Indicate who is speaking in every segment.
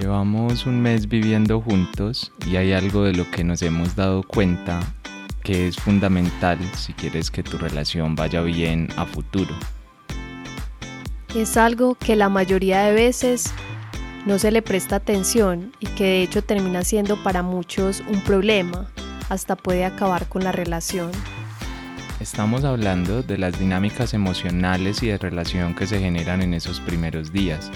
Speaker 1: Llevamos un mes viviendo juntos y hay algo de lo que nos hemos dado cuenta que es fundamental si quieres que tu relación vaya bien a futuro.
Speaker 2: Es algo que la mayoría de veces no se le presta atención y que de hecho termina siendo para muchos un problema, hasta puede acabar con la relación.
Speaker 1: Estamos hablando de las dinámicas emocionales y de relación que se generan en esos primeros días.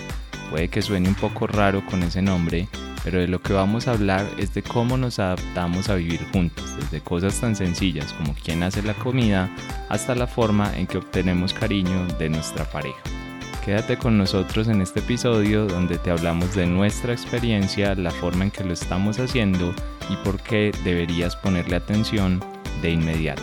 Speaker 1: Puede que suene un poco raro con ese nombre, pero de lo que vamos a hablar es de cómo nos adaptamos a vivir juntos, desde cosas tan sencillas como quién hace la comida hasta la forma en que obtenemos cariño de nuestra pareja. Quédate con nosotros en este episodio donde te hablamos de nuestra experiencia, la forma en que lo estamos haciendo y por qué deberías ponerle atención de inmediato.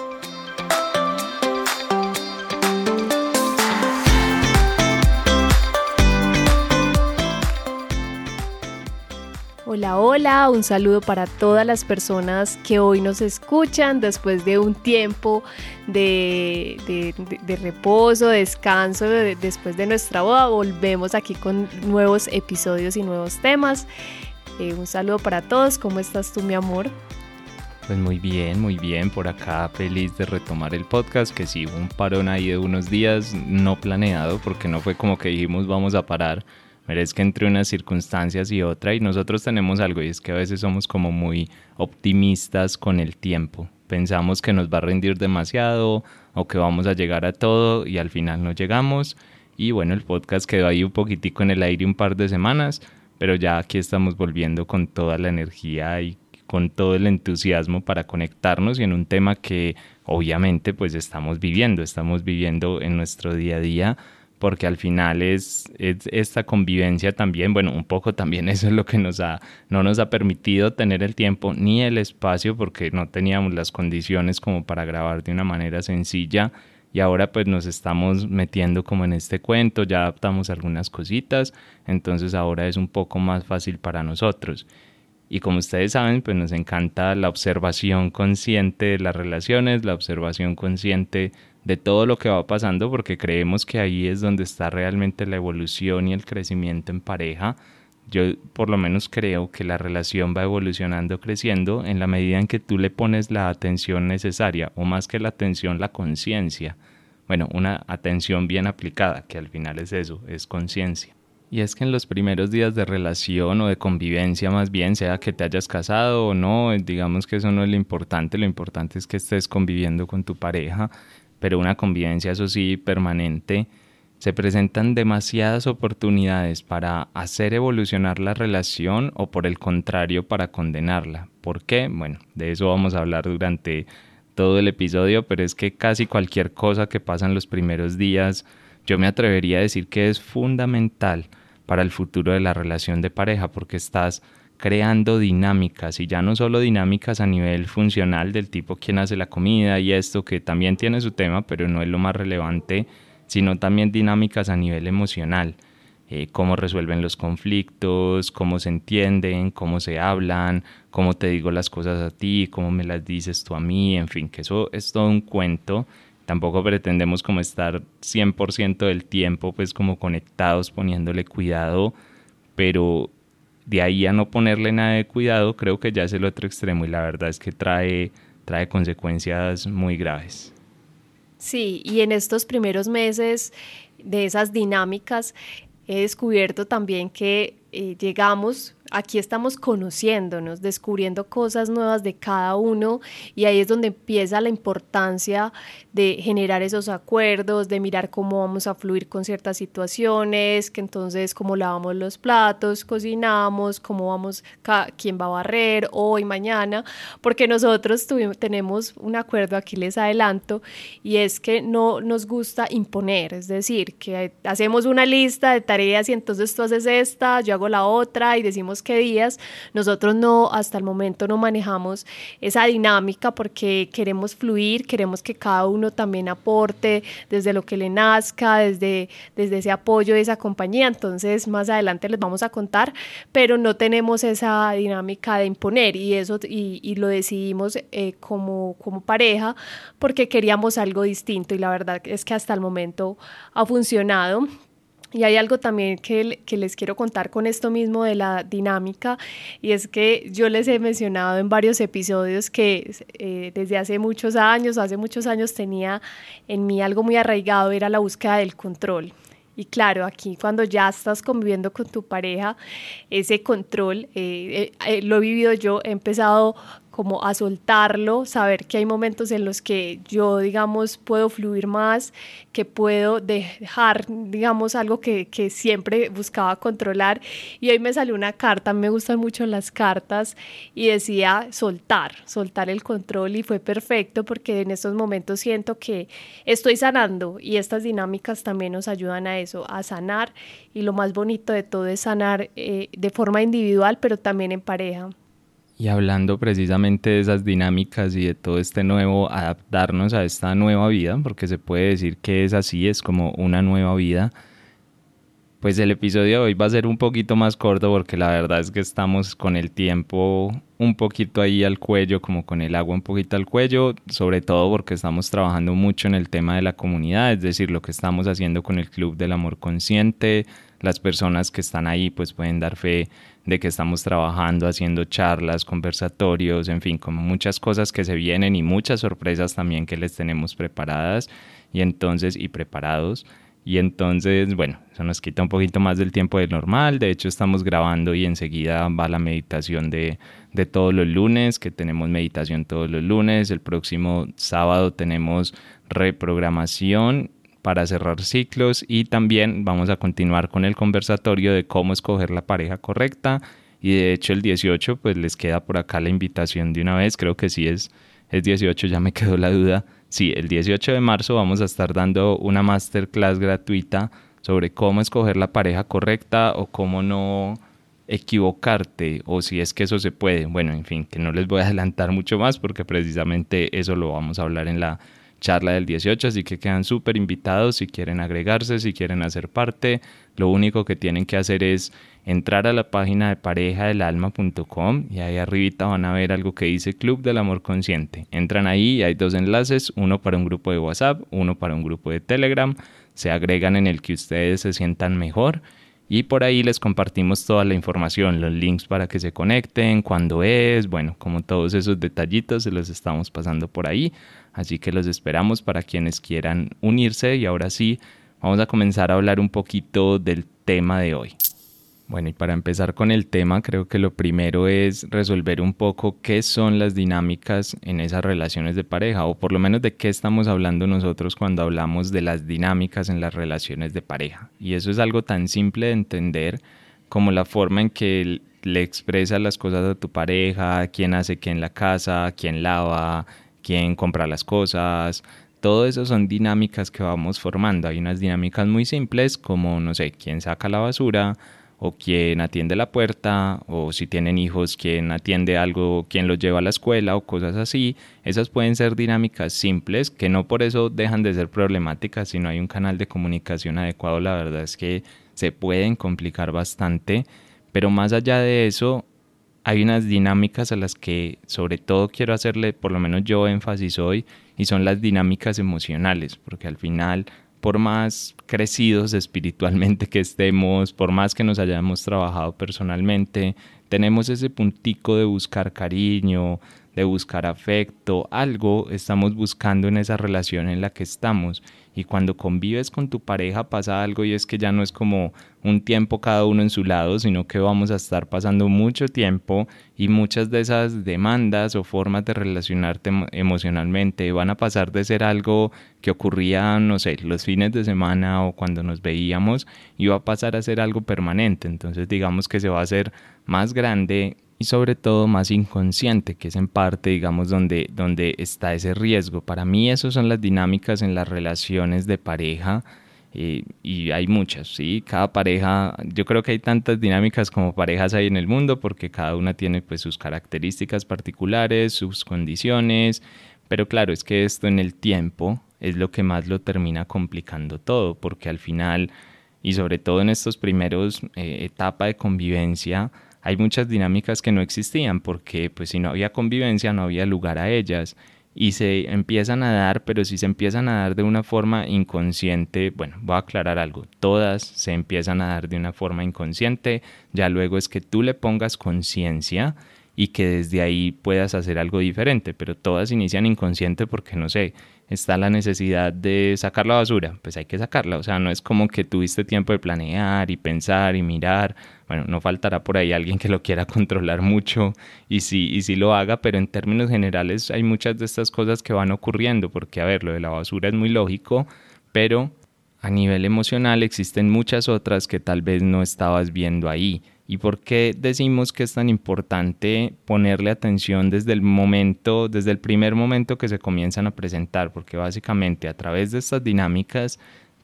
Speaker 2: Hola, hola, un saludo para todas las personas que hoy nos escuchan después de un tiempo de, reposo, descanso, después de nuestra boda. Volvemos aquí con nuevos episodios y nuevos temas. Eh, un saludo para todos, ¿cómo estás tú, mi amor?
Speaker 1: Pues muy bien, muy bien, por acá feliz de retomar el podcast, que sí, un parón ahí de unos días no planeado, porque no fue como que dijimos vamos a parar que entre unas circunstancias y otra y nosotros tenemos algo y es que a veces somos como muy optimistas con el tiempo. Pensamos que nos va a rendir demasiado o que vamos a llegar a todo y al final no llegamos. Y bueno, el podcast quedó ahí un poquitico en el aire un par de semanas, pero ya aquí estamos volviendo con toda la energía y con todo el entusiasmo para conectarnos y en un tema que obviamente pues estamos viviendo, estamos viviendo en nuestro día a día porque al final es, esta convivencia también, bueno, un poco también eso es lo que nos ha, no nos ha permitido tener el tiempo ni el espacio porque no teníamos las condiciones como para grabar de una manera sencilla y ahora pues nos estamos metiendo como en este cuento, ya adaptamos algunas cositas, entonces ahora es un poco más fácil para nosotros. Y como ustedes saben, pues nos encanta la observación consciente de las relaciones, la observación consciente de todo lo que va pasando porque creemos que ahí es donde está realmente la evolución y el crecimiento en pareja. Yo por lo menos creo que la relación va evolucionando, creciendo en la medida en que tú le pones la atención necesaria o más que la atención, la conciencia. Bueno, una atención bien aplicada, que al final es eso, es conciencia. Y es que en los primeros días de relación o de convivencia más bien, sea que te hayas casado o no, digamos que eso no es lo importante, lo importante es que estés conviviendo con tu pareja pero una convivencia, eso sí, permanente, se presentan demasiadas oportunidades para hacer evolucionar la relación o por el contrario para condenarla. ¿Por qué? Bueno, de eso vamos a hablar durante todo el episodio, pero es que casi cualquier cosa que pasa en los primeros días, yo me atrevería a decir que es fundamental para el futuro de la relación de pareja, porque estás creando dinámicas y ya no solo dinámicas a nivel funcional del tipo quién hace la comida y esto que también tiene su tema pero no es lo más relevante sino también dinámicas a nivel emocional eh, cómo resuelven los conflictos cómo se entienden cómo se hablan cómo te digo las cosas a ti cómo me las dices tú a mí en fin que eso es todo un cuento. Tampoco pretendemos como estar 100% del tiempo pues como conectados poniéndole cuidado pero de ahí a no ponerle nada de cuidado, creo que ya es el otro extremo y la verdad es que trae, trae consecuencias muy graves.
Speaker 2: Sí, y en estos primeros meses de esas dinámicas he descubierto también que eh, llegamos aquí estamos conociéndonos, descubriendo cosas nuevas de cada uno y ahí es donde empieza la importancia de generar esos acuerdos, de mirar cómo vamos a fluir con ciertas situaciones, que entonces cómo lavamos los platos, cocinamos, cómo vamos, quién va a barrer hoy, mañana, porque nosotros tuvimos, tenemos un acuerdo, aquí les adelanto, y es que no nos gusta imponer, es decir, que hacemos una lista de tareas y entonces tú haces esta, yo hago la otra y decimos sabemos qué días. Nosotros no, hasta el momento no manejamos esa dinámica porque queremos fluir, queremos que cada uno también aporte desde lo que le nazca, desde, desde ese apoyo de esa compañía. Entonces, más adelante les vamos a contar, pero no tenemos esa dinámica de imponer y eso y, lo decidimos eh, como, como pareja porque queríamos algo distinto y la verdad es que hasta el momento ha funcionado. Y hay algo también que, que, les quiero contar con esto mismo de la dinámica, y es que yo les he mencionado en varios episodios que eh, desde hace muchos años, hace muchos años tenía en mí algo muy arraigado, era la búsqueda del control. Y claro, aquí cuando ya estás conviviendo con tu pareja, ese control, eh, eh, lo he vivido yo, he empezado como a soltarlo, saber que hay momentos en los que yo, digamos, puedo fluir más, que puedo dejar, digamos, algo que, que, siempre buscaba controlar. Y hoy me salió una carta, me gustan mucho las cartas, y decía soltar, soltar el control, y fue perfecto porque en estos momentos siento que estoy sanando y estas dinámicas también nos ayudan a eso, a sanar, y lo más bonito de todo es sanar eh, de forma individual, pero también en pareja.
Speaker 1: Y hablando precisamente de esas dinámicas y de todo este nuevo adaptarnos a esta nueva vida, porque se puede decir que es así, es como una nueva vida, pues el episodio de hoy va a ser un poquito más corto porque la verdad es que estamos con el tiempo un poquito ahí al cuello, como con el agua un poquito al cuello, sobre todo porque estamos trabajando mucho en el tema de la comunidad, es decir, lo que estamos haciendo con el Club del Amor Consciente, las personas que están ahí pues pueden dar fe de que estamos trabajando, haciendo charlas, conversatorios, en fin, como muchas cosas que se vienen y muchas sorpresas también que les tenemos preparadas y entonces y preparados. Y entonces, bueno, eso nos quita un poquito más del tiempo del normal. De hecho, estamos grabando y enseguida va la meditación de, de todos los lunes, que tenemos meditación todos los lunes. El próximo sábado tenemos reprogramación para cerrar ciclos y también vamos a continuar con el conversatorio de cómo escoger la pareja correcta y de hecho el 18 pues les queda por acá la invitación de una vez, creo que sí es, es 18, ya me quedó la duda. Sí, el 18 de marzo vamos a estar dando una masterclass gratuita sobre cómo escoger la pareja correcta o cómo no equivocarte o si es que eso se puede. Bueno, en fin, que no les voy a adelantar mucho más porque precisamente eso lo vamos a hablar en la charla del 18, así que quedan súper invitados si quieren agregarse, si quieren hacer parte. Lo único que tienen que hacer es entrar a la página de parejadelalma.com y ahí arribita van a ver algo que dice Club del Amor Consciente. Entran ahí y hay dos enlaces, uno para un grupo de WhatsApp, uno para un grupo de Telegram. Se agregan en el que ustedes se sientan mejor y por ahí les compartimos toda la información, los links para que se conecten, cuándo es, bueno, como todos esos detallitos se los estamos pasando por ahí. Así que los esperamos para quienes quieran unirse y ahora sí, vamos a comenzar a hablar un poquito del tema de hoy. Bueno, y para empezar con el tema, creo que lo primero es resolver un poco qué son las dinámicas en esas relaciones de pareja, o por lo menos de qué estamos hablando nosotros cuando hablamos de las dinámicas en las relaciones de pareja. Y eso es algo tan simple de entender como la forma en que le expresas las cosas a tu pareja, quién hace qué en la casa, quién lava, quién compra las cosas, todo eso son dinámicas que vamos formando. Hay unas dinámicas muy simples como, no sé, quién saca la basura o quién atiende la puerta o si tienen hijos, quién atiende algo, quién los lleva a la escuela o cosas así. Esas pueden ser dinámicas simples que no por eso dejan de ser problemáticas, si no hay un canal de comunicación adecuado, la verdad es que se pueden complicar bastante. Pero más allá de eso, hay unas dinámicas a las que sobre todo quiero hacerle, por lo menos yo énfasis hoy, y son las dinámicas emocionales, porque al final, por más crecidos espiritualmente que estemos, por más que nos hayamos trabajado personalmente, tenemos ese puntico de buscar cariño, de buscar afecto, algo estamos buscando en esa relación en la que estamos. Y cuando convives con tu pareja pasa algo y es que ya no es como un tiempo cada uno en su lado, sino que vamos a estar pasando mucho tiempo y muchas de esas demandas o formas de relacionarte emocionalmente van a pasar de ser algo que ocurría, no sé, los fines de semana o cuando nos veíamos y va a pasar a ser algo permanente. Entonces digamos que se va a hacer más grande y sobre todo más inconsciente, que es en parte, digamos, donde, donde está ese riesgo. Para mí, esas son las dinámicas en las relaciones de pareja eh, y hay muchas, ¿sí? Cada pareja, yo creo que hay tantas dinámicas como parejas hay en el mundo porque cada una tiene pues sus características particulares, sus condiciones, pero claro, es que esto en el tiempo es lo que más lo termina complicando todo, porque al final, y sobre todo en estos primeros eh, etapa de convivencia, hay muchas dinámicas que no existían, porque pues si no había convivencia no había lugar a ellas. Y se empiezan a dar, pero si se empiezan a dar de una forma inconsciente, bueno, voy a aclarar algo, todas se empiezan a dar de una forma inconsciente, ya luego es que tú le pongas conciencia y que desde ahí puedas hacer algo diferente, pero todas inician inconsciente porque no sé, está la necesidad de sacar la basura, pues hay que sacarla, o sea, no es como que tuviste tiempo de planear y pensar y mirar, bueno, no faltará por ahí alguien que lo quiera controlar mucho y sí, y sí lo haga, pero en términos generales hay muchas de estas cosas que van ocurriendo, porque a ver, lo de la basura es muy lógico, pero a nivel emocional existen muchas otras que tal vez no estabas viendo ahí. ¿Y por qué decimos que es tan importante ponerle atención desde el momento, desde el primer momento que se comienzan a presentar? Porque básicamente a través de estas dinámicas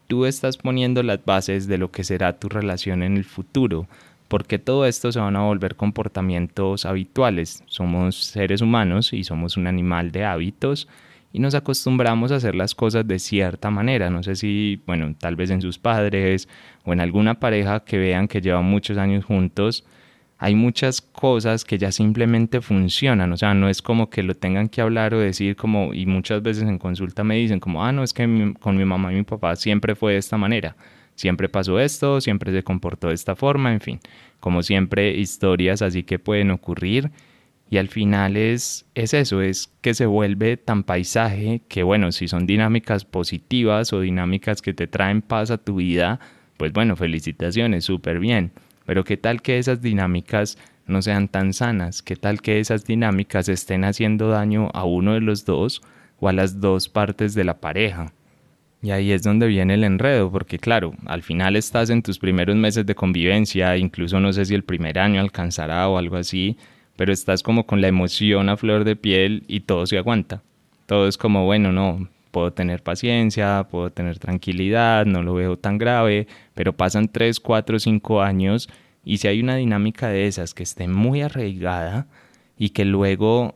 Speaker 1: tú estás poniendo las bases de lo que será tu relación en el futuro, porque todo esto se van a volver comportamientos habituales. Somos seres humanos y somos un animal de hábitos y nos acostumbramos a hacer las cosas de cierta manera. No sé si, bueno, tal vez en sus padres o en alguna pareja que vean que llevan muchos años juntos, hay muchas cosas que ya simplemente funcionan, o sea, no es como que lo tengan que hablar o decir como, y muchas veces en consulta me dicen como, ah, no, es que con mi mamá y mi papá siempre fue de esta manera, siempre pasó esto, siempre se comportó de esta forma, en fin, como siempre historias así que pueden ocurrir y al final es, es eso, es que se vuelve tan paisaje que bueno, si son dinámicas positivas o dinámicas que te traen paz a tu vida, pues bueno, felicitaciones, súper bien. Pero qué tal que esas dinámicas no sean tan sanas, qué tal que esas dinámicas estén haciendo daño a uno de los dos o a las dos partes de la pareja. Y ahí es donde viene el enredo, porque claro, al final estás en tus primeros meses de convivencia, incluso no sé si el primer año alcanzará o algo así, pero estás como con la emoción a flor de piel y todo se aguanta. Todo es como, bueno, no, puedo tener paciencia, puedo tener tranquilidad, no lo veo tan grave, pero pasan 3, 4, 5 años y si hay una dinámica de esas que esté muy arraigada y que luego,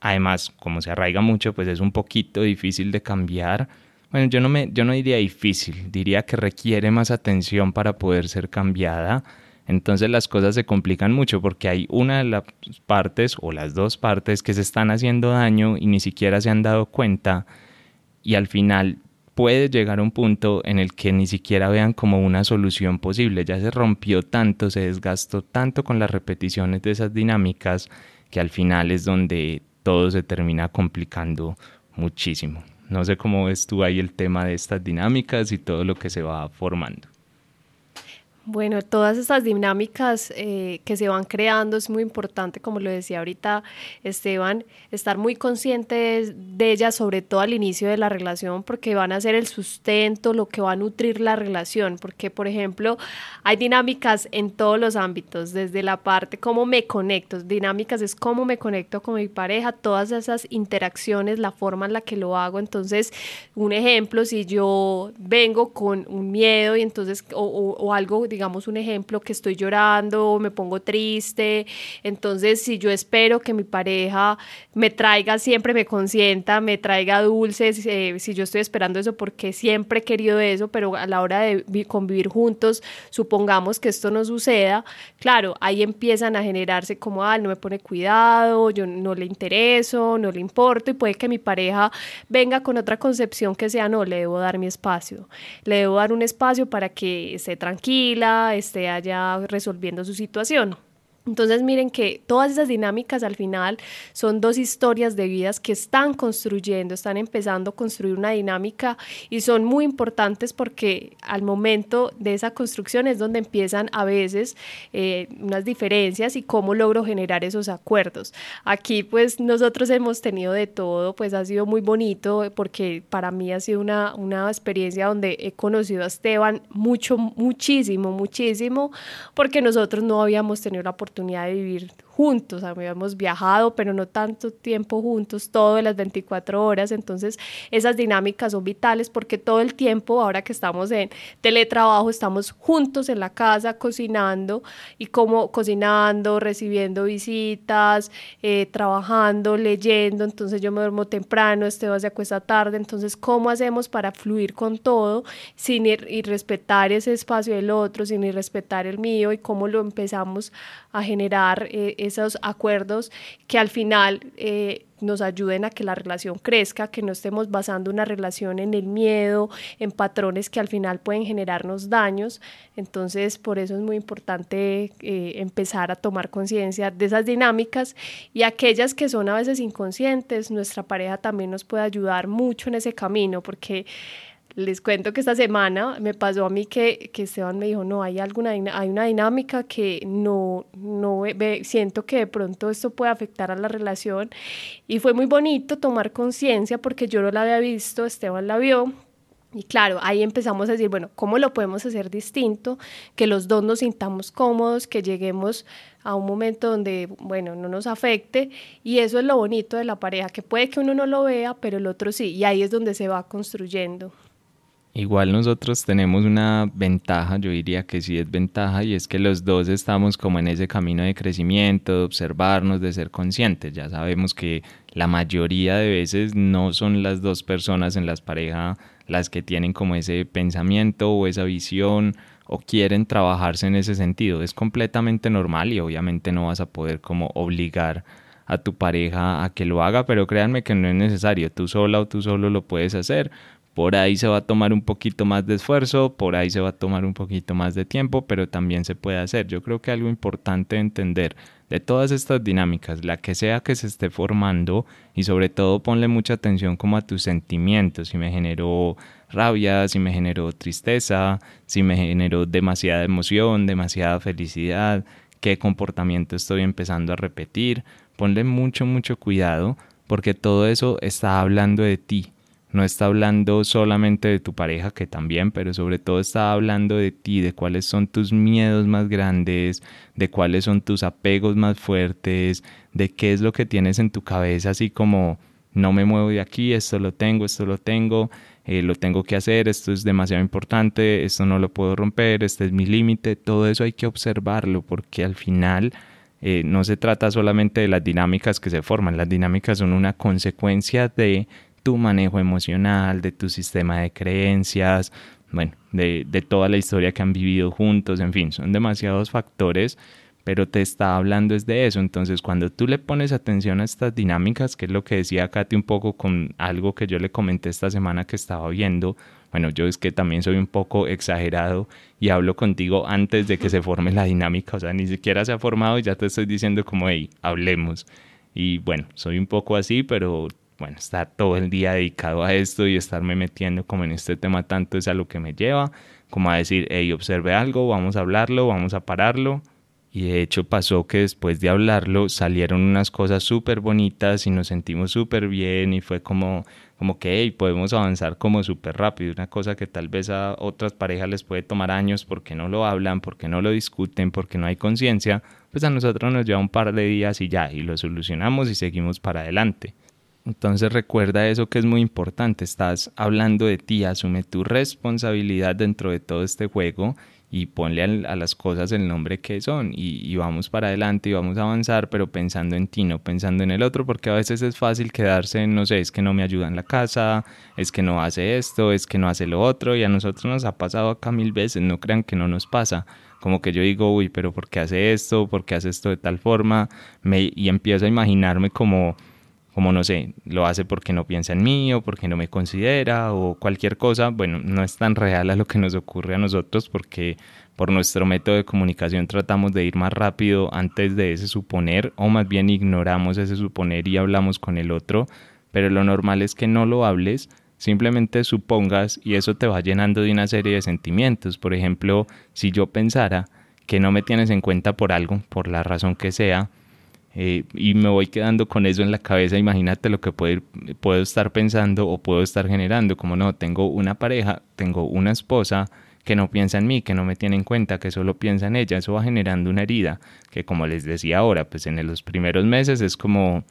Speaker 1: además, como se arraiga mucho, pues es un poquito difícil de cambiar. Bueno, yo no, me, yo no diría difícil, diría que requiere más atención para poder ser cambiada entonces las cosas se complican mucho porque hay una de las partes o las dos partes que se están haciendo daño y ni siquiera se han dado cuenta y al final puede llegar a un punto en el que ni siquiera vean como una solución posible. Ya se rompió tanto, se desgastó tanto con las repeticiones de esas dinámicas que al final es donde todo se termina complicando muchísimo. No sé cómo ves tú ahí el tema de estas dinámicas y todo lo que se va formando.
Speaker 2: Bueno, todas estas dinámicas eh, que se van creando es muy importante, como lo decía ahorita Esteban, estar muy conscientes de ellas, sobre todo al inicio de la relación, porque van a ser el sustento, lo que va a nutrir la relación, porque por ejemplo hay dinámicas en todos los ámbitos, desde la parte cómo me conecto, dinámicas es cómo me conecto con mi pareja, todas esas interacciones, la forma en la que lo hago, entonces un ejemplo, si yo vengo con un miedo y entonces o, o algo digamos un ejemplo, que estoy llorando, me pongo triste, entonces si yo espero que mi pareja me traiga, siempre me consienta, me traiga dulces, eh, si yo estoy esperando eso porque siempre he querido eso, pero a la hora de convivir juntos, supongamos que esto no suceda, claro, ahí empiezan a generarse como, ah, no me pone cuidado, yo no le intereso, no le importo y puede que mi pareja venga con otra concepción que sea, no, le debo dar mi espacio, le debo dar un espacio para que esté tranquila, esté allá resolviendo su situación. Entonces miren que todas esas dinámicas al final son dos historias de vidas que están construyendo, están empezando a construir una dinámica y son muy importantes porque al momento de esa construcción es donde empiezan a veces eh, unas diferencias y cómo logro generar esos acuerdos. Aquí pues nosotros hemos tenido de todo, pues ha sido muy bonito porque para mí ha sido una, una experiencia donde he conocido a Esteban mucho, muchísimo, muchísimo, porque nosotros no habíamos tenido la oportunidad de vivir juntos, habíamos viajado, pero no tanto tiempo juntos, todo las 24 horas, entonces esas dinámicas son vitales porque todo el tiempo, ahora que estamos en teletrabajo, estamos juntos en la casa cocinando y como cocinando, recibiendo visitas, eh, trabajando, leyendo, entonces yo me duermo temprano, Esteban se acuesta tarde, entonces ¿cómo hacemos para fluir con todo sin ir, y respetar ese espacio del otro, sin ir respetar el mío y cómo lo empezamos a generar eh, esos acuerdos que al final eh, nos ayuden a que la relación crezca, que no estemos basando una relación en el miedo, en patrones que al final pueden generarnos daños. Entonces, por eso es muy importante eh, empezar a tomar conciencia de esas dinámicas y aquellas que son a veces inconscientes, nuestra pareja también nos puede ayudar mucho en ese camino, porque les cuento que esta semana me pasó a mí que, que Esteban me dijo, no, hay, alguna, hay una dinámica que no, no siento que de pronto esto puede afectar a la relación. Y fue muy bonito tomar conciencia porque yo no la había visto, Esteban la vio. Y claro, ahí empezamos a decir, bueno, ¿cómo lo podemos hacer distinto? Que los dos nos sintamos cómodos, que lleguemos a un momento donde, bueno, no nos afecte. Y eso es lo bonito de la pareja, que puede que uno no lo vea, pero el otro sí. Y ahí es donde se va construyendo.
Speaker 1: Igual nosotros tenemos una ventaja, yo diría que sí es ventaja, y es que los dos estamos como en ese camino de crecimiento, de observarnos, de ser conscientes. Ya sabemos que la mayoría de veces no son las dos personas en las parejas las que tienen como ese pensamiento o esa visión o quieren trabajarse en ese sentido. Es completamente normal y obviamente no vas a poder como obligar a tu pareja a que lo haga, pero créanme que no es necesario, tú sola o tú solo lo puedes hacer por ahí se va a tomar un poquito más de esfuerzo, por ahí se va a tomar un poquito más de tiempo, pero también se puede hacer. Yo creo que algo importante entender de todas estas dinámicas, la que sea que se esté formando y sobre todo ponle mucha atención como a tus sentimientos, si me generó rabia, si me generó tristeza, si me generó demasiada emoción, demasiada felicidad, qué comportamiento estoy empezando a repetir. Ponle mucho, mucho cuidado porque todo eso está hablando de ti, no está hablando solamente de tu pareja, que también, pero sobre todo está hablando de ti, de cuáles son tus miedos más grandes, de cuáles son tus apegos más fuertes, de qué es lo que tienes en tu cabeza, así como no me muevo de aquí, esto lo tengo, esto lo tengo, eh, lo tengo que hacer, esto es demasiado importante, esto no lo puedo romper, este es mi límite, todo eso hay que observarlo porque al final... Eh, no se trata solamente de las dinámicas que se forman, las dinámicas son una consecuencia de tu manejo emocional, de tu sistema de creencias, bueno, de, toda la historia que han vivido juntos, en fin, son demasiados factores, pero te está hablando es de eso. Entonces, cuando tú le pones atención a estas dinámicas, que es lo que decía Katy un poco con algo que yo le comenté esta semana que estaba viendo, bueno, yo es que también soy un poco exagerado y hablo contigo antes de que se forme la dinámica, o sea, ni siquiera se ha formado y ya te estoy diciendo como, hey, hablemos. Y bueno, soy un poco así, pero bueno, estar todo el día dedicado a esto y estarme metiendo como en este tema tanto es a lo que me lleva, como a decir, hey, observe algo, vamos a hablarlo, vamos a pararlo. Y de hecho pasó que después de hablarlo salieron unas cosas súper bonitas y nos sentimos súper bien y fue como, como que hey, podemos avanzar como súper rápido. Una cosa que tal vez a otras parejas les puede tomar años porque no lo hablan, porque no lo discuten, porque no hay conciencia, pues a nosotros nos lleva un par de días y ya, y lo solucionamos y seguimos para adelante. Entonces recuerda eso que es muy importante, estás hablando de ti, asume tu responsabilidad dentro de todo este juego y ponle a, las cosas el nombre que son y, vamos para adelante y vamos a avanzar, pero pensando en ti, no pensando en el otro, porque a veces es fácil quedarse en, no sé, es que no me ayuda en la casa, es que no hace esto, es que no hace lo otro y a nosotros nos ha pasado acá mil veces, no crean que no nos pasa. Como que yo digo, uy, pero ¿por qué hace esto? ¿Por qué hace esto de tal forma? Me, y empiezo a imaginarme como como no sé, lo hace porque no piensa en mí o porque no me considera o cualquier cosa, bueno, no es tan real a lo que nos ocurre a nosotros porque por nuestro método de comunicación tratamos de ir más rápido antes de ese suponer o más bien ignoramos ese suponer y hablamos con el otro, pero lo normal es que no lo hables, simplemente supongas y eso te va llenando de una serie de sentimientos. Por ejemplo, si yo pensara que no me tienes en cuenta por algo, por la razón que sea, eh, y me voy quedando con eso en la cabeza, imagínate lo que puedo, puedo estar pensando o puedo estar generando, como no, tengo una pareja, tengo una esposa que no piensa en mí, que no me tiene en cuenta, que solo piensa en ella. Eso va generando una herida que como les decía ahora, pues en los primeros meses es como,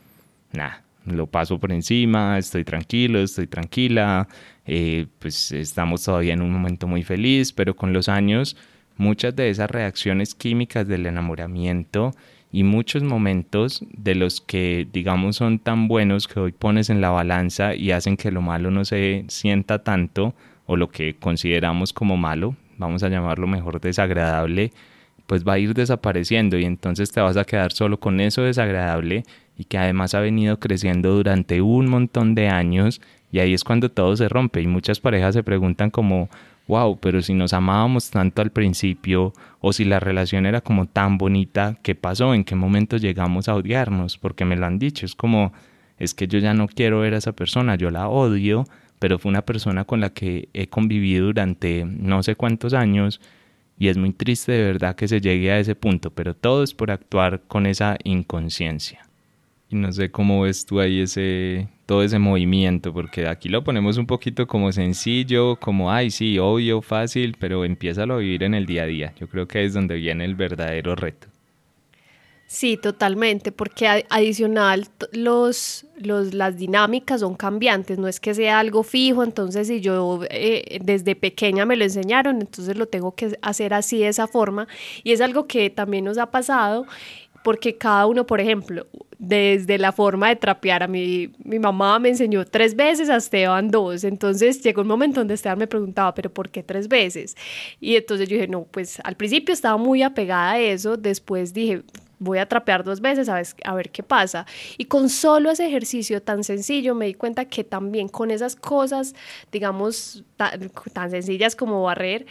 Speaker 1: nada, lo paso por encima, estoy tranquilo, estoy tranquila, eh, pues estamos todavía en un momento muy feliz, pero con los años muchas de esas reacciones químicas del enamoramiento y muchos momentos de los que digamos son tan buenos que hoy pones en la balanza y hacen que lo malo no se sienta tanto o lo que consideramos como malo, vamos a llamarlo mejor desagradable, pues va a ir desapareciendo y entonces te vas a quedar solo con eso desagradable y que además ha venido creciendo durante un montón de años y ahí es cuando todo se rompe y muchas parejas se preguntan como, wow, pero si nos amábamos tanto al principio o si la relación era como tan bonita, ¿qué pasó? ¿En qué momento llegamos a odiarnos? Porque me lo han dicho, es como, es que yo ya no quiero ver a esa persona, yo la odio, pero fue una persona con la que he convivido durante no sé cuántos años y es muy triste de verdad que se llegue a ese punto, pero todo es por actuar con esa inconsciencia. Y no sé cómo ves tú ahí ese, todo ese movimiento, porque aquí lo ponemos un poquito como sencillo, como, ay, sí, obvio, fácil, pero empieza a vivir en el día a día. Yo creo que es donde viene el verdadero reto.
Speaker 2: Sí, totalmente, porque adicional los, los, las dinámicas son cambiantes, no es que sea algo fijo, entonces si yo eh, desde pequeña me lo enseñaron, entonces lo tengo que hacer así de esa forma, y es algo que también nos ha pasado porque cada uno, por ejemplo, desde la forma de trapear, a mí, mi mamá me enseñó tres veces, a Esteban dos, entonces llegó un momento donde Esteban me preguntaba, pero ¿por qué tres veces? Y entonces yo dije, no, pues al principio estaba muy apegada a eso, después dije, voy a trapear dos veces a ver, a ver, qué pasa. Y con solo ese ejercicio tan sencillo me di cuenta que también con esas cosas, digamos, tan sencillas como barrer,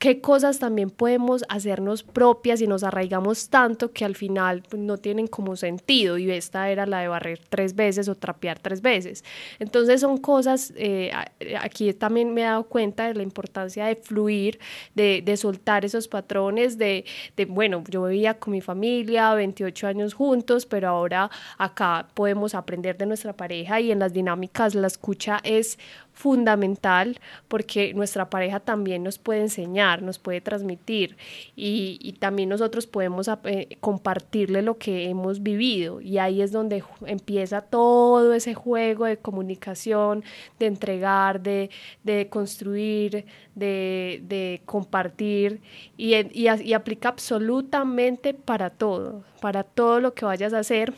Speaker 2: qué cosas también podemos hacernos propias y nos arraigamos tanto que al final pues, no tienen como sentido y esta era la de barrer tres veces o trapear tres veces. Entonces son cosas, eh, aquí también me he dado cuenta de la importancia de fluir, de, de soltar esos patrones, de, de, bueno, yo vivía con mi familia, 28 años juntos, pero ahora acá podemos aprender de nuestra pareja y en las dinámicas la escucha es fundamental porque nuestra pareja también nos puede enseñar, nos puede transmitir y, también nosotros podemos eh, compartirle lo que hemos vivido. Y ahí es donde empieza todo ese juego de comunicación, de entregar, de, construir, de, compartir y, y aplica absolutamente para todo, para todo lo que vayas a hacer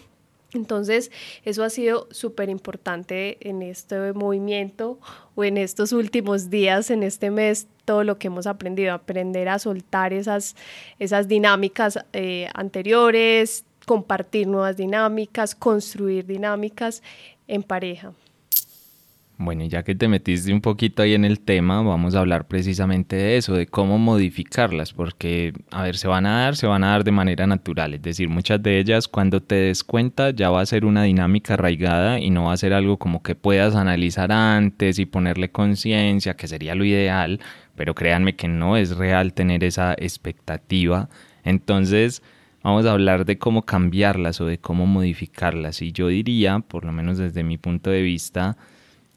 Speaker 2: entonces, eso ha sido súper importante en este movimiento o en estos últimos días, en este mes, todo lo que hemos aprendido, aprender a soltar esas, esas dinámicas eh, anteriores, compartir nuevas dinámicas, construir dinámicas en pareja.
Speaker 1: Bueno, ya que te metiste un poquito ahí en el tema, vamos a hablar precisamente de eso, de cómo modificarlas, porque, a ver, se van a dar, se van a dar de manera natural, es decir, muchas de ellas cuando te des cuenta ya va a ser una dinámica arraigada y no va a ser algo como que puedas analizar antes y ponerle conciencia, que sería lo ideal, pero créanme que no es real tener esa expectativa. Entonces, vamos a hablar de cómo cambiarlas o de cómo modificarlas. Y yo diría, por lo menos desde mi punto de vista,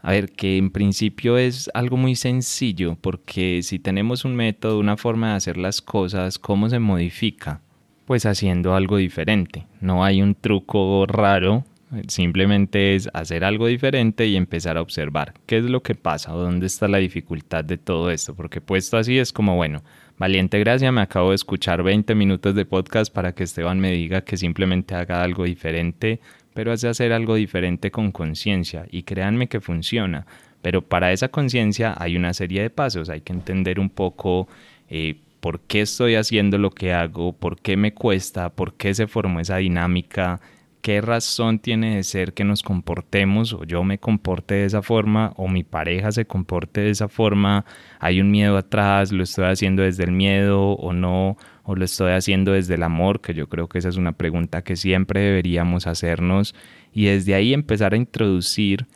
Speaker 1: a ver, que en principio es algo muy sencillo, porque si tenemos un método, una forma de hacer las cosas, ¿cómo se modifica? Pues haciendo algo diferente. No hay un truco raro, simplemente es hacer algo diferente y empezar a observar qué es lo que pasa o dónde está la dificultad de todo esto, porque puesto así es como, bueno, valiente gracia, me acabo de escuchar 20 minutos de podcast para que Esteban me diga que simplemente haga algo diferente, pero hace hacer algo diferente con conciencia y créanme que funciona. Pero para esa conciencia hay una serie de pasos, hay que entender un poco eh, por qué estoy haciendo lo que hago, por qué me cuesta, por qué se formó esa dinámica, qué razón tiene de ser que nos comportemos o yo me comporte de esa forma o mi pareja se comporte de esa forma, hay un miedo atrás, lo estoy haciendo desde el miedo o no, o lo estoy haciendo desde el amor, que yo creo que esa es una pregunta que siempre deberíamos hacernos y desde ahí empezar a introducir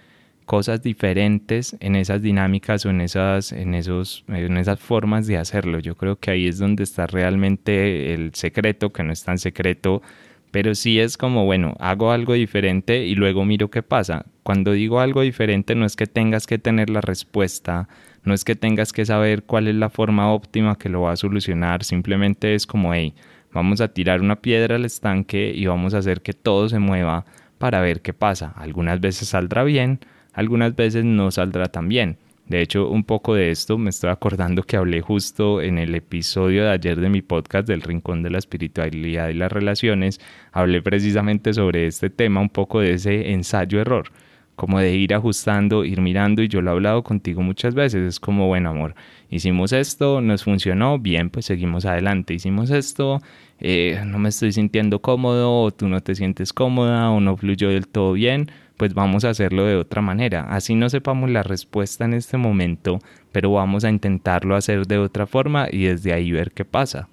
Speaker 1: cosas diferentes en esas dinámicas o en esas, en, esos, en esas formas de hacerlo. Yo creo que ahí es donde está realmente el secreto, que no es tan secreto, pero sí es como, bueno, hago algo diferente y luego miro qué pasa. cuando digo algo diferente no es que tengas que tener la respuesta, no es que tengas que saber cuál es la forma óptima que lo va a solucionar, simplemente es como, hey, vamos a tirar una piedra al estanque y vamos a hacer que todo se mueva para ver qué pasa. Algunas veces saldrá bien, algunas veces no saldrá tan bien. De hecho, un poco de esto me estoy acordando que hablé justo en el episodio de ayer de mi podcast del Rincón de la Espiritualidad y las Relaciones. Hablé precisamente sobre este tema, un poco de ese ensayo-error como de ir ajustando, ir mirando y yo lo he hablado contigo muchas veces, es como, bueno amor, hicimos esto, nos funcionó, bien, pues seguimos adelante, hicimos esto, eh, no me estoy sintiendo cómodo o tú no te sientes cómoda o no fluyó del todo bien, pues vamos a hacerlo de otra manera. Así no sepamos la respuesta en este momento, pero vamos a intentarlo hacer de otra forma y desde ahí ver qué pasa.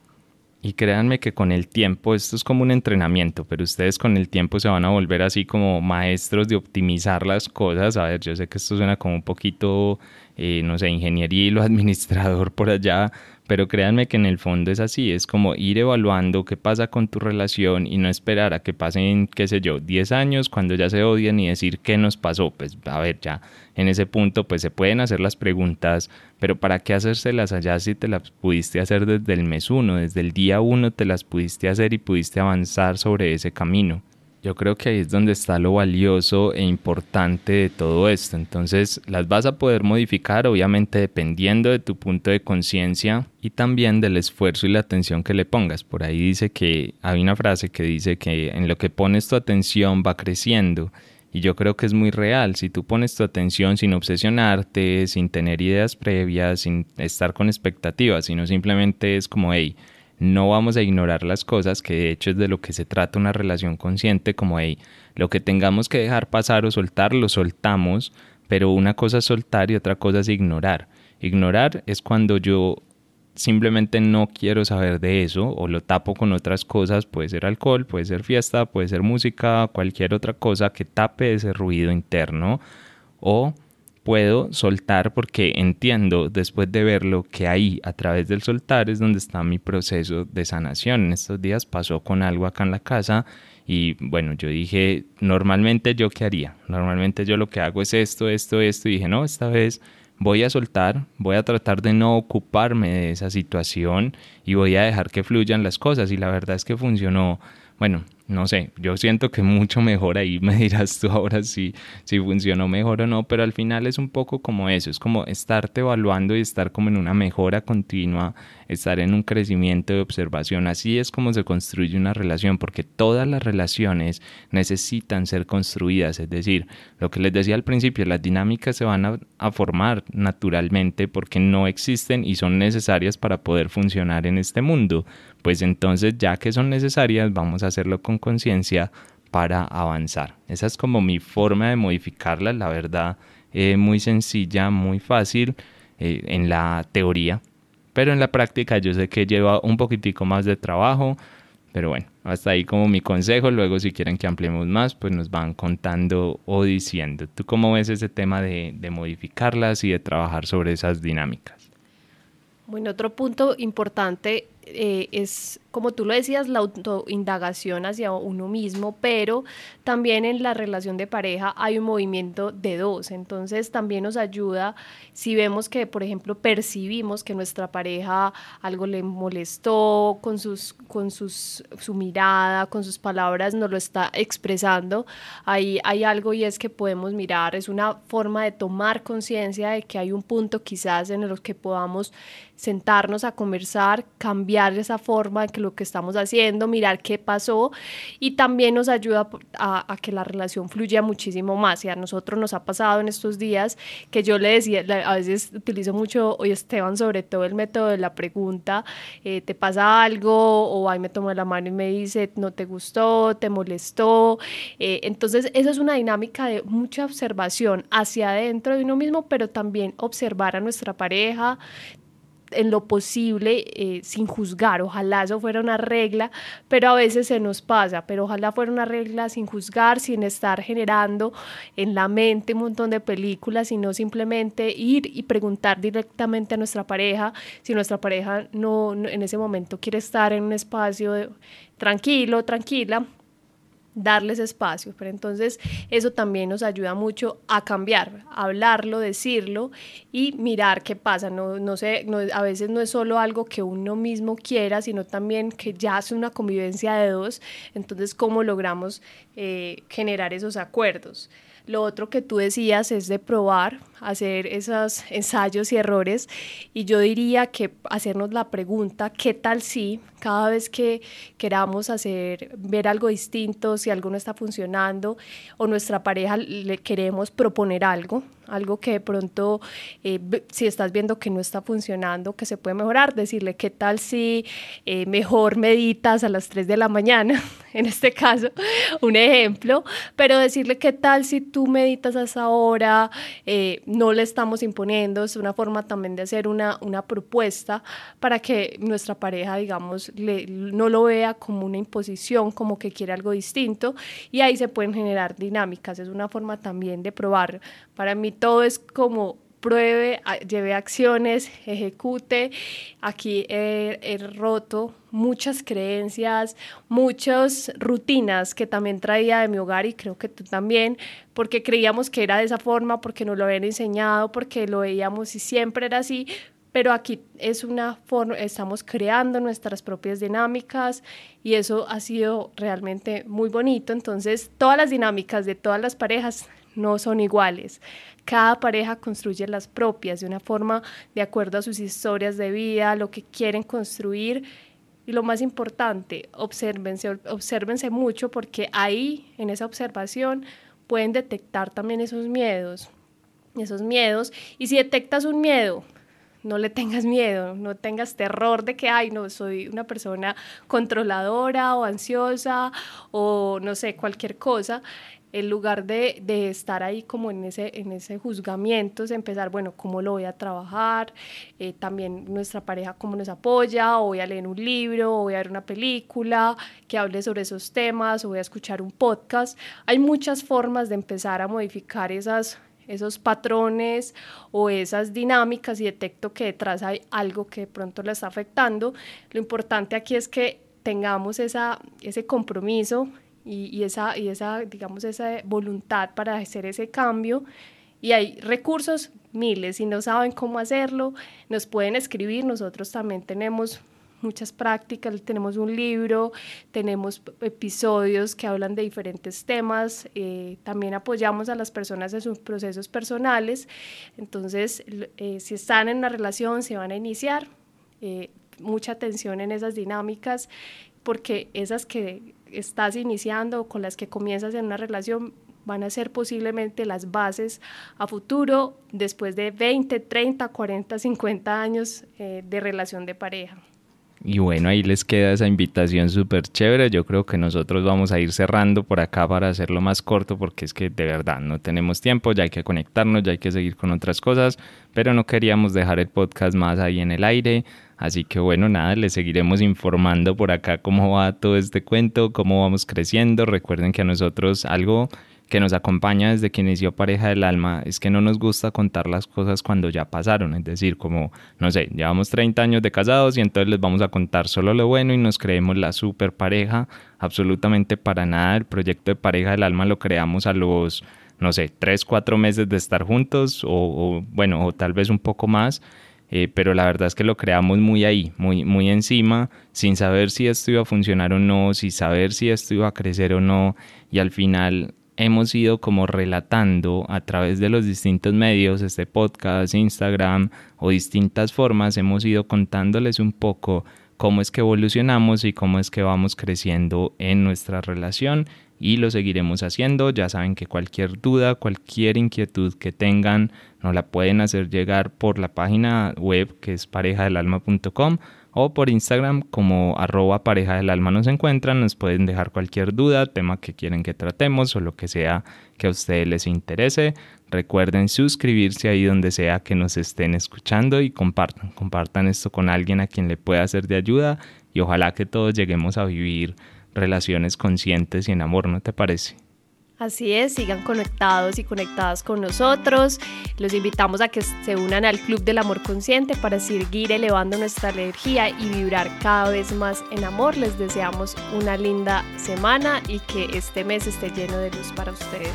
Speaker 1: Y créanme que con el tiempo, esto es como un entrenamiento, pero ustedes con el tiempo se van a volver así como maestros de optimizar las cosas. A ver, yo sé que esto suena como un poquito, eh, no sé, ingeniería y lo administrador por allá, pero créanme que en el fondo es así, es como ir evaluando qué pasa con tu relación y no esperar a que pasen, qué sé yo, 10 años cuando ya se odian y decir qué nos pasó. Pues a ver, ya en ese punto pues se pueden hacer las preguntas, pero ¿para qué hacérselas allá si te las pudiste hacer desde el mes 1, desde el día 1 te las pudiste hacer y pudiste avanzar sobre ese camino? Yo creo que ahí es donde está lo valioso e importante de todo esto. Entonces las vas a poder modificar obviamente dependiendo de tu punto de conciencia y también del esfuerzo y la atención que le pongas. Por ahí dice que hay una frase que dice que en lo que pones tu atención va creciendo. Y yo creo que es muy real. Si tú pones tu atención sin obsesionarte, sin tener ideas previas, sin estar con expectativas, sino simplemente es como, hey, no vamos a ignorar las cosas, que de hecho es de lo que se trata una relación consciente, como hey, lo que tengamos que dejar pasar o soltar, lo soltamos, pero una cosa es soltar y otra cosa es ignorar. Ignorar es cuando yo simplemente no quiero saber de eso o lo tapo con otras cosas, puede ser alcohol, puede ser fiesta, puede ser música, cualquier otra cosa que tape ese ruido interno o puedo soltar porque entiendo después de verlo que ahí a través del soltar es donde está mi proceso de sanación. En estos días pasó con algo acá en la casa y bueno, yo dije, normalmente yo qué haría, normalmente yo lo que hago es esto, esto, esto y dije, no, esta vez voy a soltar, voy a tratar de no ocuparme de esa situación y voy a dejar que fluyan las cosas y la verdad es que funcionó bueno, no sé, yo siento que mucho mejor ahí me dirás tú ahora si, si funcionó mejor o no, pero al final es un poco como eso, es como estarte evaluando y estar como en una mejora continua, estar en un crecimiento de observación, así es como se construye una relación, porque todas las relaciones necesitan ser construidas, es decir, lo que les decía al principio, las dinámicas se van a, a formar naturalmente porque no existen y son necesarias para poder funcionar en este mundo, pues entonces ya que son necesarias vamos a hacerlo con conciencia para avanzar. Esa es como mi forma de modificarla, la verdad, eh, muy sencilla, muy fácil eh, en la teoría, pero en la práctica yo sé que lleva un poquitico más de trabajo, pero bueno, hasta ahí como mi consejo, luego si quieren que ampliemos más, pues nos van contando o diciendo. ¿Tú cómo ves ese tema de, de modificarlas y de trabajar sobre esas dinámicas?
Speaker 2: Bueno, otro punto importante eh, es, como tú lo decías, la autoindagación hacia uno mismo, pero también en la relación de pareja hay un movimiento de dos. Entonces también nos ayuda si vemos que, por ejemplo, percibimos que nuestra pareja algo le molestó con, sus, con sus, su mirada, con sus palabras, nos lo está expresando. Ahí hay algo y es que podemos mirar, es una forma de tomar conciencia de que hay un punto quizás en el que podamos sentarnos a conversar, cambiar esa forma en que lo que estamos haciendo, mirar qué pasó y también nos ayuda a, que la relación fluya muchísimo más. Y a nosotros nos ha pasado en estos días que yo le decía, a veces utilizo mucho hoy Esteban sobre todo el método de la pregunta, eh, ¿te pasa algo? O ahí me toma la mano y me dice, ¿no te gustó? ¿Te molestó? Eh, entonces, eso es una dinámica de mucha observación hacia adentro de uno mismo, pero también observar a nuestra pareja, en lo posible eh, sin juzgar. Ojalá eso fuera una regla, pero a veces se nos pasa, pero ojalá fuera una regla sin juzgar, sin estar generando en la mente un montón de películas, sino simplemente ir y preguntar directamente a nuestra pareja si nuestra pareja no, en ese momento quiere estar en un espacio tranquilo, tranquila darles espacio. Pero entonces eso también nos ayuda mucho a cambiar, hablarlo, decirlo y mirar qué pasa. No, no sé, a veces no es solo algo que uno mismo quiera, sino también que ya es una convivencia de dos. Entonces, ¿cómo logramos eh, generar esos acuerdos? Lo otro que tú decías es de probar, hacer esos ensayos y errores. Y yo diría que hacernos la pregunta, ¿qué tal si cada vez que queramos hacer, ver algo distinto, si algo no está funcionando o nuestra pareja le queremos proponer algo, algo que de pronto, eh, si estás viendo que no está funcionando, que se puede mejorar, decirle qué tal si eh, mejor meditas a las 3 de la mañana, en este caso, un ejemplo, pero decirle qué tal si tú meditas a esa hora, eh, no le estamos imponiendo, es una forma también de hacer una, una propuesta para que nuestra pareja, digamos, le, no lo vea como una imposición, como que quiere algo distinto, y ahí se pueden generar dinámicas, es una forma también de probar. Para mí todo es como pruebe, lleve acciones, ejecute. Aquí he, roto muchas creencias, muchas rutinas que también traía de mi hogar y creo que tú también, porque creíamos que era de esa forma, porque nos lo habían enseñado, porque lo veíamos y siempre era así, pero aquí es una forma, estamos creando nuestras propias dinámicas y eso ha sido realmente muy bonito. Entonces, todas las dinámicas de todas las parejas no son iguales. Cada pareja construye las propias de una forma de acuerdo a sus historias de vida, lo que quieren construir. Y lo más importante, obsérvense, obsérvense mucho porque ahí, en esa observación, pueden detectar también esos miedos, esos miedos. Y si detectas un miedo, no le tengas miedo, no tengas terror de que, ay, no, soy una persona controladora o ansiosa o no sé, cualquier cosa en lugar de, de, estar ahí como en ese, en ese juzgamiento, es empezar, bueno, ¿cómo lo voy a trabajar? Eh, también nuestra pareja, ¿cómo nos apoya? O voy a leer un libro, o voy a ver una película que hable sobre esos temas, o voy a escuchar un podcast. Hay muchas formas de empezar a modificar esas, esos patrones o esas dinámicas y detecto que detrás hay algo que de pronto le está afectando. Lo importante aquí es que tengamos esa, ese compromiso y, esa, y esa, digamos, esa voluntad para hacer ese cambio. Y hay recursos miles, si no saben cómo hacerlo, nos pueden escribir, nosotros también tenemos muchas prácticas, tenemos un libro, tenemos episodios que hablan de diferentes temas, eh, también apoyamos a las personas en sus procesos personales, entonces eh, si están en una relación, se van a iniciar, eh, mucha atención en esas dinámicas, porque esas que estás iniciando o con las que comienzas en una relación van a ser posiblemente las bases a futuro después de 20, 30, 40, 50 años eh, de relación de pareja.
Speaker 1: Y bueno, ahí les queda esa invitación súper chévere. Yo creo que nosotros vamos a ir cerrando por acá para hacerlo más corto porque es que de verdad no tenemos tiempo, ya hay que conectarnos, ya hay que seguir con otras cosas, pero no queríamos dejar el podcast más ahí en el aire. Así que bueno, nada, les seguiremos informando por acá cómo va todo este cuento, cómo vamos creciendo. Recuerden que a nosotros algo que nos acompaña desde que inició Pareja del Alma es que no nos gusta contar las cosas cuando ya pasaron, es decir, como, no sé, llevamos 30 años de casados y entonces les vamos a contar solo lo bueno y nos creemos la super pareja, absolutamente para nada, el proyecto de Pareja del Alma lo creamos a los, no sé, 3, 4 meses de estar juntos o, o bueno, o tal vez un poco más eh, pero la verdad es que lo creamos muy ahí, muy, muy encima, sin saber si esto iba a funcionar o no, sin saber si esto iba a crecer o no, y al final hemos ido como relatando a través de los distintos medios, este podcast, Instagram o distintas formas, hemos ido contándoles un poco cómo es que evolucionamos y cómo es que vamos creciendo en nuestra relación y lo seguiremos haciendo. Ya saben que cualquier duda, cualquier inquietud que tengan, nos la pueden hacer llegar por la página web que es parejadelalma.com o por Instagram como arroba pareja del alma nos encuentran, nos pueden dejar cualquier duda, tema que quieren que tratemos o lo que sea que a ustedes les interese. Recuerden suscribirse ahí donde sea que nos estén escuchando y compartan, compartan esto con alguien a quien le pueda ser de ayuda y ojalá que todos lleguemos a vivir relaciones conscientes y en amor, ¿no te parece?
Speaker 2: Así es, sigan conectados y conectadas con nosotros. Los invitamos a que se unan al Club del Amor Consciente para seguir elevando nuestra energía y vibrar cada vez más en amor. Les deseamos una linda semana y que este mes esté lleno de luz para ustedes.